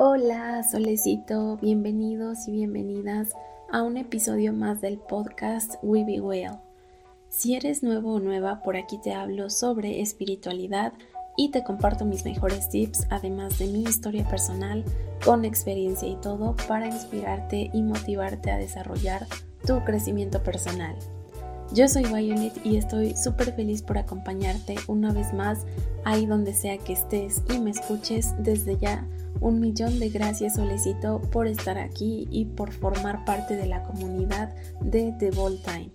Hola, solecito, bienvenidos y bienvenidas a un episodio más del podcast We Be Well. Si eres nuevo o nueva, por aquí te hablo sobre espiritualidad y te comparto mis mejores tips, además de mi historia personal, con experiencia y todo, para inspirarte y motivarte a desarrollar tu crecimiento personal. Yo soy Violet y estoy súper feliz por acompañarte una vez más ahí donde sea que estés y me escuches desde ya un millón de gracias Solecito por estar aquí y por formar parte de la comunidad de The Ball Time.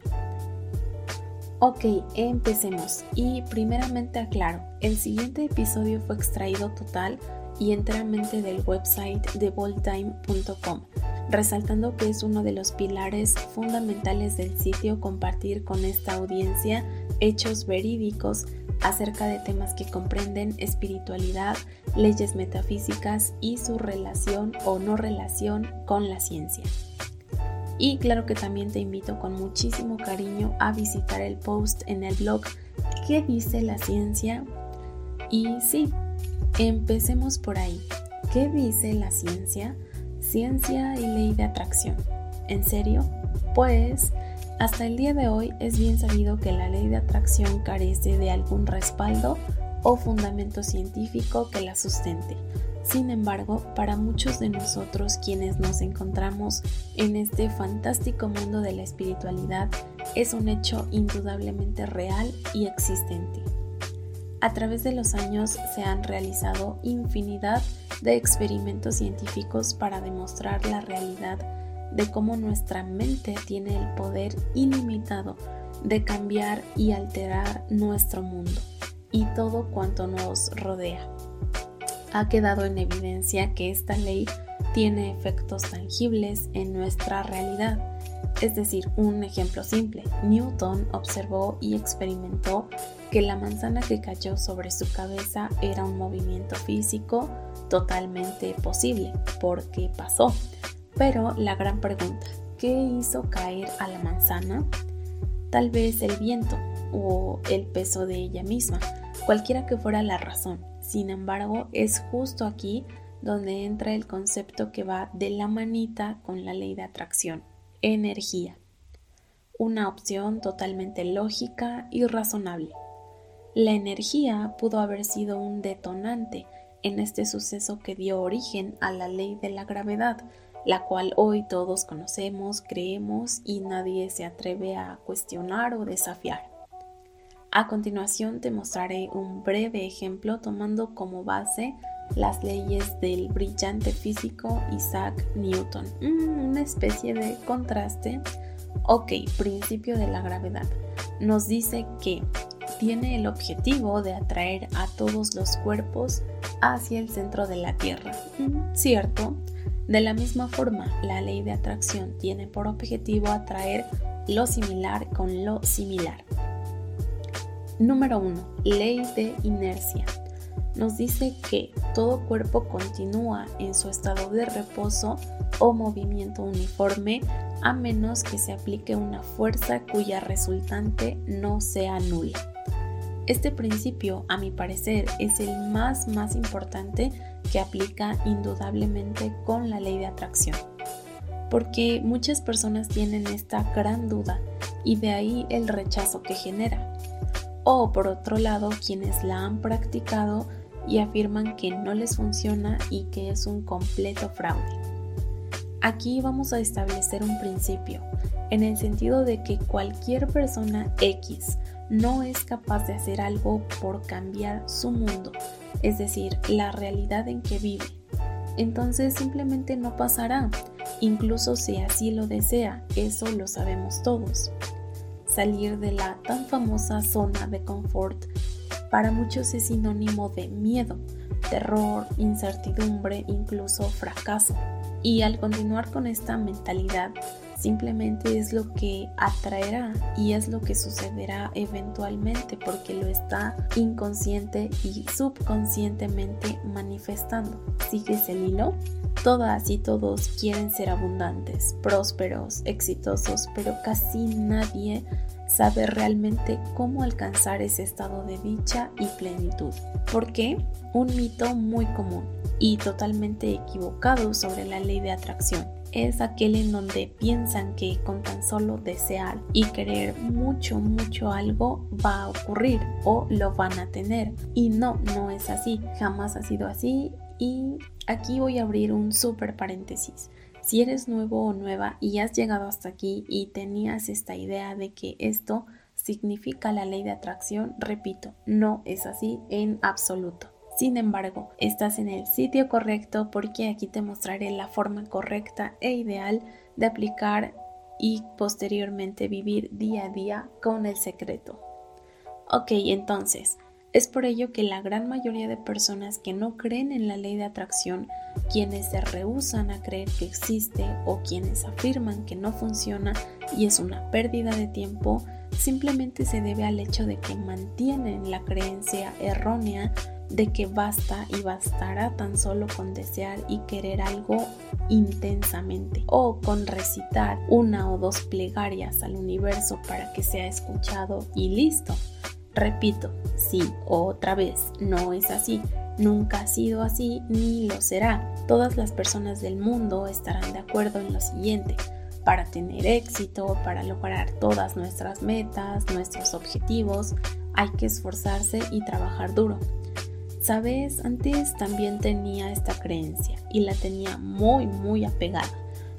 Ok, empecemos. Y primeramente aclaro, el siguiente episodio fue extraído total y enteramente del website TheBallTime.com, resaltando que es uno de los pilares fundamentales del sitio compartir con esta audiencia hechos verídicos acerca de temas que comprenden espiritualidad, leyes metafísicas y su relación o no relación con la ciencia. Y claro que también te invito con muchísimo cariño a visitar el post en el blog ¿Qué dice la ciencia? Y sí, empecemos por ahí. ¿Qué dice la ciencia? Ciencia y ley de atracción. ¿En serio? Pues hasta el día de hoy es bien sabido que la ley de atracción carece de algún respaldo o fundamento científico que la sustente. Sin embargo, para muchos de nosotros quienes nos encontramos en este fantástico mundo de la espiritualidad, es un hecho indudablemente real y existente. A través de los años se han realizado infinidad de experimentos científicos para demostrar la realidad de cómo nuestra mente tiene el poder ilimitado de cambiar y alterar nuestro mundo y todo cuanto nos rodea. Ha quedado en evidencia que esta ley tiene efectos tangibles en nuestra realidad. Es decir, un ejemplo simple, Newton observó y experimentó que la manzana que cayó sobre su cabeza era un movimiento físico totalmente posible, porque pasó. Pero la gran pregunta, ¿qué hizo caer a la manzana? Tal vez el viento o el peso de ella misma, cualquiera que fuera la razón. Sin embargo, es justo aquí donde entra el concepto que va de la manita con la ley de atracción, energía. Una opción totalmente lógica y razonable. La energía pudo haber sido un detonante en este suceso que dio origen a la ley de la gravedad, la cual hoy todos conocemos, creemos y nadie se atreve a cuestionar o desafiar. A continuación te mostraré un breve ejemplo tomando como base las leyes del brillante físico Isaac Newton. Mm, una especie de contraste. Ok, principio de la gravedad. Nos dice que tiene el objetivo de atraer a todos los cuerpos hacia el centro de la Tierra. Mm, cierto, de la misma forma, la ley de atracción tiene por objetivo atraer lo similar con lo similar. Número 1. Ley de inercia. Nos dice que todo cuerpo continúa en su estado de reposo o movimiento uniforme a menos que se aplique una fuerza cuya resultante no sea nula. Este principio, a mi parecer, es el más más importante que aplica indudablemente con la ley de atracción. Porque muchas personas tienen esta gran duda y de ahí el rechazo que genera. O por otro lado, quienes la han practicado y afirman que no les funciona y que es un completo fraude. Aquí vamos a establecer un principio, en el sentido de que cualquier persona X no es capaz de hacer algo por cambiar su mundo, es decir, la realidad en que vive. Entonces simplemente no pasará, incluso si así lo desea, eso lo sabemos todos. Salir de la tan famosa zona de confort para muchos es sinónimo de miedo, terror, incertidumbre, incluso fracaso. Y al continuar con esta mentalidad, simplemente es lo que atraerá y es lo que sucederá eventualmente porque lo está inconsciente y subconscientemente manifestando. ¿Sigues el hilo? Todas y todos quieren ser abundantes, prósperos, exitosos, pero casi nadie sabe realmente cómo alcanzar ese estado de dicha y plenitud. ¿Por qué? Un mito muy común y totalmente equivocado sobre la ley de atracción es aquel en donde piensan que con tan solo desear y querer mucho, mucho algo va a ocurrir o lo van a tener. Y no, no es así, jamás ha sido así. Y aquí voy a abrir un súper paréntesis. Si eres nuevo o nueva y has llegado hasta aquí y tenías esta idea de que esto significa la ley de atracción, repito, no es así en absoluto. Sin embargo, estás en el sitio correcto porque aquí te mostraré la forma correcta e ideal de aplicar y posteriormente vivir día a día con el secreto. Ok, entonces, es por ello que la gran mayoría de personas que no creen en la ley de atracción, quienes se rehusan a creer que existe o quienes afirman que no funciona y es una pérdida de tiempo, simplemente se debe al hecho de que mantienen la creencia errónea de que basta y bastará tan solo con desear y querer algo intensamente o con recitar una o dos plegarias al universo para que sea escuchado y listo. Repito, sí, otra vez, no es así. Nunca ha sido así ni lo será. Todas las personas del mundo estarán de acuerdo en lo siguiente. Para tener éxito, para lograr todas nuestras metas, nuestros objetivos, hay que esforzarse y trabajar duro. Sabes, antes también tenía esta creencia y la tenía muy, muy apegada.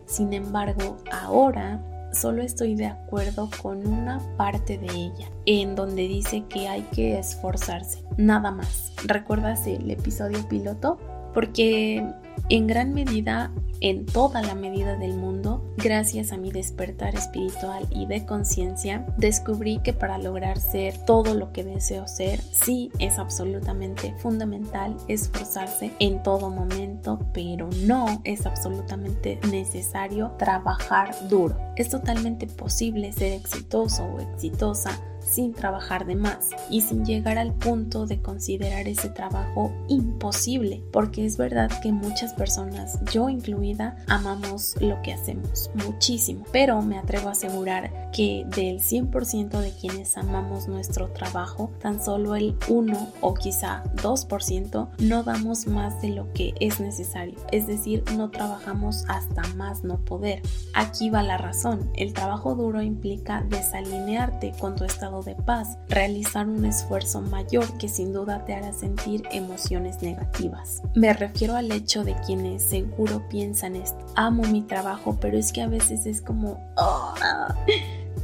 Sin embargo, ahora solo estoy de acuerdo con una parte de ella, en donde dice que hay que esforzarse, nada más. ¿Recuerdas el episodio piloto? Porque en gran medida en toda la medida del mundo, gracias a mi despertar espiritual y de conciencia, descubrí que para lograr ser todo lo que deseo ser, sí es absolutamente fundamental esforzarse en todo momento, pero no es absolutamente necesario trabajar duro. Es totalmente posible ser exitoso o exitosa sin trabajar de más y sin llegar al punto de considerar ese trabajo imposible, porque es verdad que muchas personas, yo incluida, amamos lo que hacemos muchísimo, pero me atrevo a asegurar que del 100% de quienes amamos nuestro trabajo, tan solo el 1 o quizá 2% no damos más de lo que es necesario, es decir, no trabajamos hasta más no poder. Aquí va la razón, el trabajo duro implica desalinearte con tu estado de paz, realizar un esfuerzo mayor que sin duda te hará sentir emociones negativas. Me refiero al hecho de quienes seguro piensan esto, amo mi trabajo, pero es que a veces es como, ah,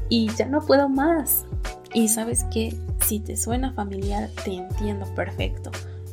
y ya no puedo más. Y sabes que si te suena familiar, te entiendo perfecto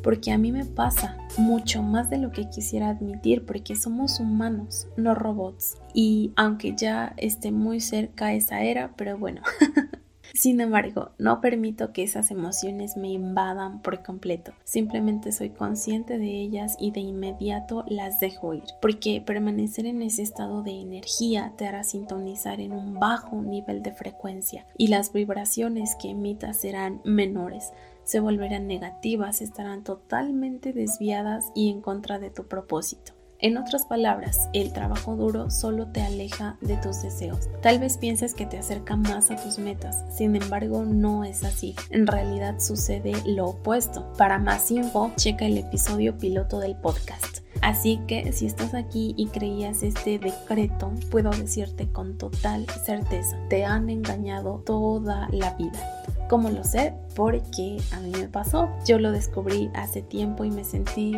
porque a mí me pasa mucho más de lo que quisiera admitir, porque somos humanos, no robots. Y aunque ya esté muy cerca esa era, pero bueno, Sin embargo, no permito que esas emociones me invadan por completo. Simplemente soy consciente de ellas y de inmediato las dejo ir, porque permanecer en ese estado de energía te hará sintonizar en un bajo nivel de frecuencia y las vibraciones que emitas serán menores se volverán negativas, estarán totalmente desviadas y en contra de tu propósito. En otras palabras, el trabajo duro solo te aleja de tus deseos. Tal vez pienses que te acerca más a tus metas, sin embargo no es así. En realidad sucede lo opuesto. Para más info, checa el episodio piloto del podcast. Así que si estás aquí y creías este decreto, puedo decirte con total certeza, te han engañado toda la vida. ¿Cómo lo sé? Porque a mí me pasó. Yo lo descubrí hace tiempo y me sentí,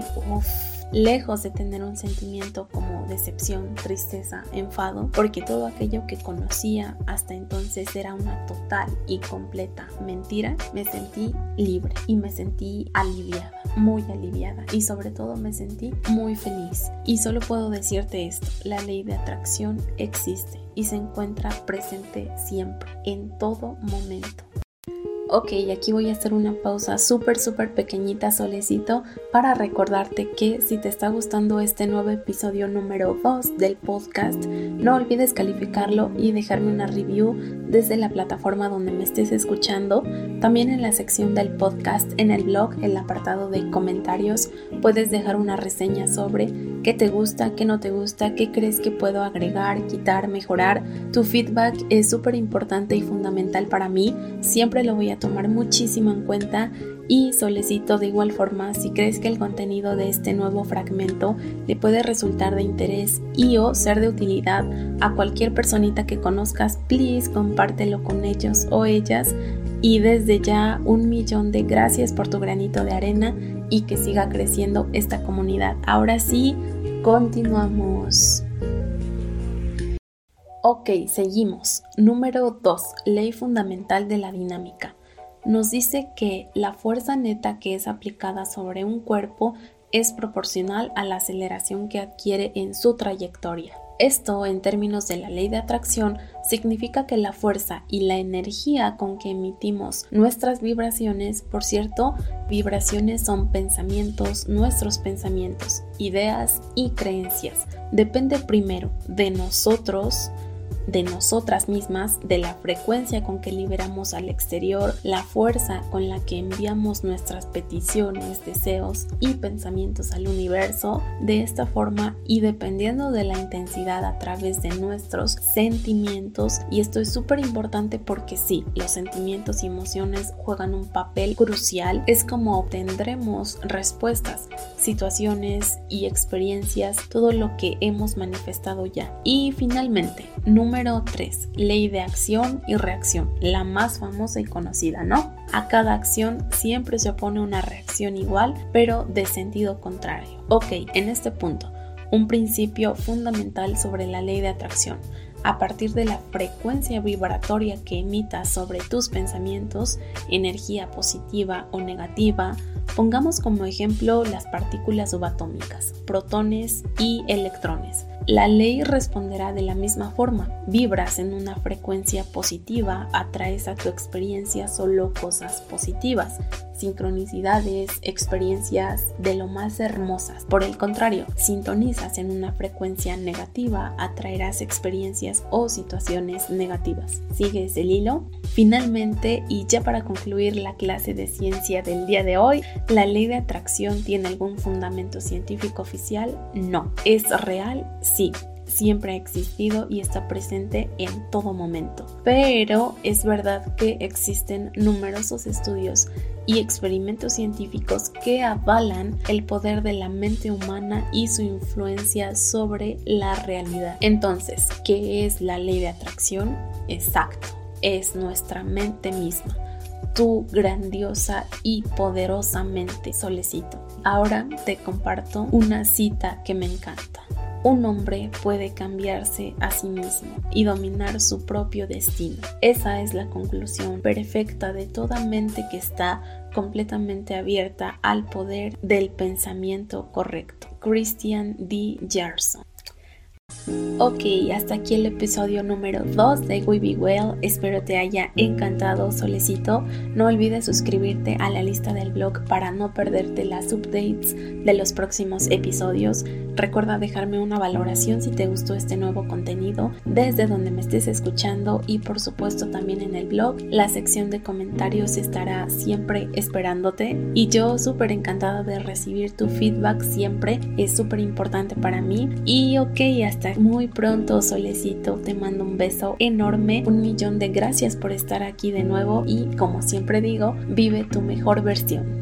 lejos de tener un sentimiento como decepción, tristeza, enfado, porque todo aquello que conocía hasta entonces era una total y completa mentira, me sentí libre y me sentí aliviada, muy aliviada y sobre todo me sentí muy feliz. Y solo puedo decirte esto, la ley de atracción existe y se encuentra presente siempre, en todo momento. Ok, aquí voy a hacer una pausa súper, súper pequeñita, solecito, para recordarte que si te está gustando este nuevo episodio número 2 del podcast, no olvides calificarlo y dejarme una review desde la plataforma donde me estés escuchando. También en la sección del podcast, en el blog, el apartado de comentarios, puedes dejar una reseña sobre qué te gusta, qué no te gusta, qué crees que puedo agregar, quitar, mejorar. Tu feedback es súper importante y fundamental para mí. Siempre lo voy a tomar muchísimo en cuenta y solicito de igual forma si crees que el contenido de este nuevo fragmento le puede resultar de interés y o ser de utilidad a cualquier personita que conozcas, please compártelo con ellos o ellas y desde ya un millón de gracias por tu granito de arena y que siga creciendo esta comunidad. Ahora sí, continuamos. Ok, seguimos. Número 2. Ley fundamental de la dinámica nos dice que la fuerza neta que es aplicada sobre un cuerpo es proporcional a la aceleración que adquiere en su trayectoria. Esto, en términos de la ley de atracción, significa que la fuerza y la energía con que emitimos nuestras vibraciones, por cierto, vibraciones son pensamientos, nuestros pensamientos, ideas y creencias, depende primero de nosotros, de nosotras mismas, de la frecuencia con que liberamos al exterior, la fuerza con la que enviamos nuestras peticiones, deseos y pensamientos al universo. De esta forma y dependiendo de la intensidad a través de nuestros sentimientos, y esto es súper importante porque sí, los sentimientos y emociones juegan un papel crucial, es como obtendremos respuestas, situaciones y experiencias, todo lo que hemos manifestado ya. Y finalmente, número Número 3. Ley de acción y reacción, la más famosa y conocida, ¿no? A cada acción siempre se opone una reacción igual, pero de sentido contrario. Ok, en este punto, un principio fundamental sobre la ley de atracción. A partir de la frecuencia vibratoria que emitas sobre tus pensamientos, energía positiva o negativa, pongamos como ejemplo las partículas subatómicas, protones y electrones la ley responderá de la misma forma. Vibras en una frecuencia positiva, atraes a tu experiencia solo cosas positivas sincronicidades, experiencias de lo más hermosas. Por el contrario, sintonizas en una frecuencia negativa, atraerás experiencias o situaciones negativas. ¿Sigues el hilo? Finalmente, y ya para concluir la clase de ciencia del día de hoy, ¿la ley de atracción tiene algún fundamento científico oficial? No. ¿Es real? Sí siempre ha existido y está presente en todo momento. Pero es verdad que existen numerosos estudios y experimentos científicos que avalan el poder de la mente humana y su influencia sobre la realidad. Entonces, ¿qué es la ley de atracción? Exacto, es nuestra mente misma tu grandiosa y poderosa mente solecito. Ahora te comparto una cita que me encanta un hombre puede cambiarse a sí mismo y dominar su propio destino. Esa es la conclusión perfecta de toda mente que está completamente abierta al poder del pensamiento correcto. Christian D. Gerson. Ok, hasta aquí el episodio número 2 de We Be Well. Espero te haya encantado, solecito. No olvides suscribirte a la lista del blog para no perderte las updates de los próximos episodios. Recuerda dejarme una valoración si te gustó este nuevo contenido desde donde me estés escuchando y por supuesto también en el blog. La sección de comentarios estará siempre esperándote y yo súper encantada de recibir tu feedback siempre. Es súper importante para mí. Y ok, hasta muy pronto, solecito. Te mando un beso enorme. Un millón de gracias por estar aquí de nuevo y como siempre digo, vive tu mejor versión.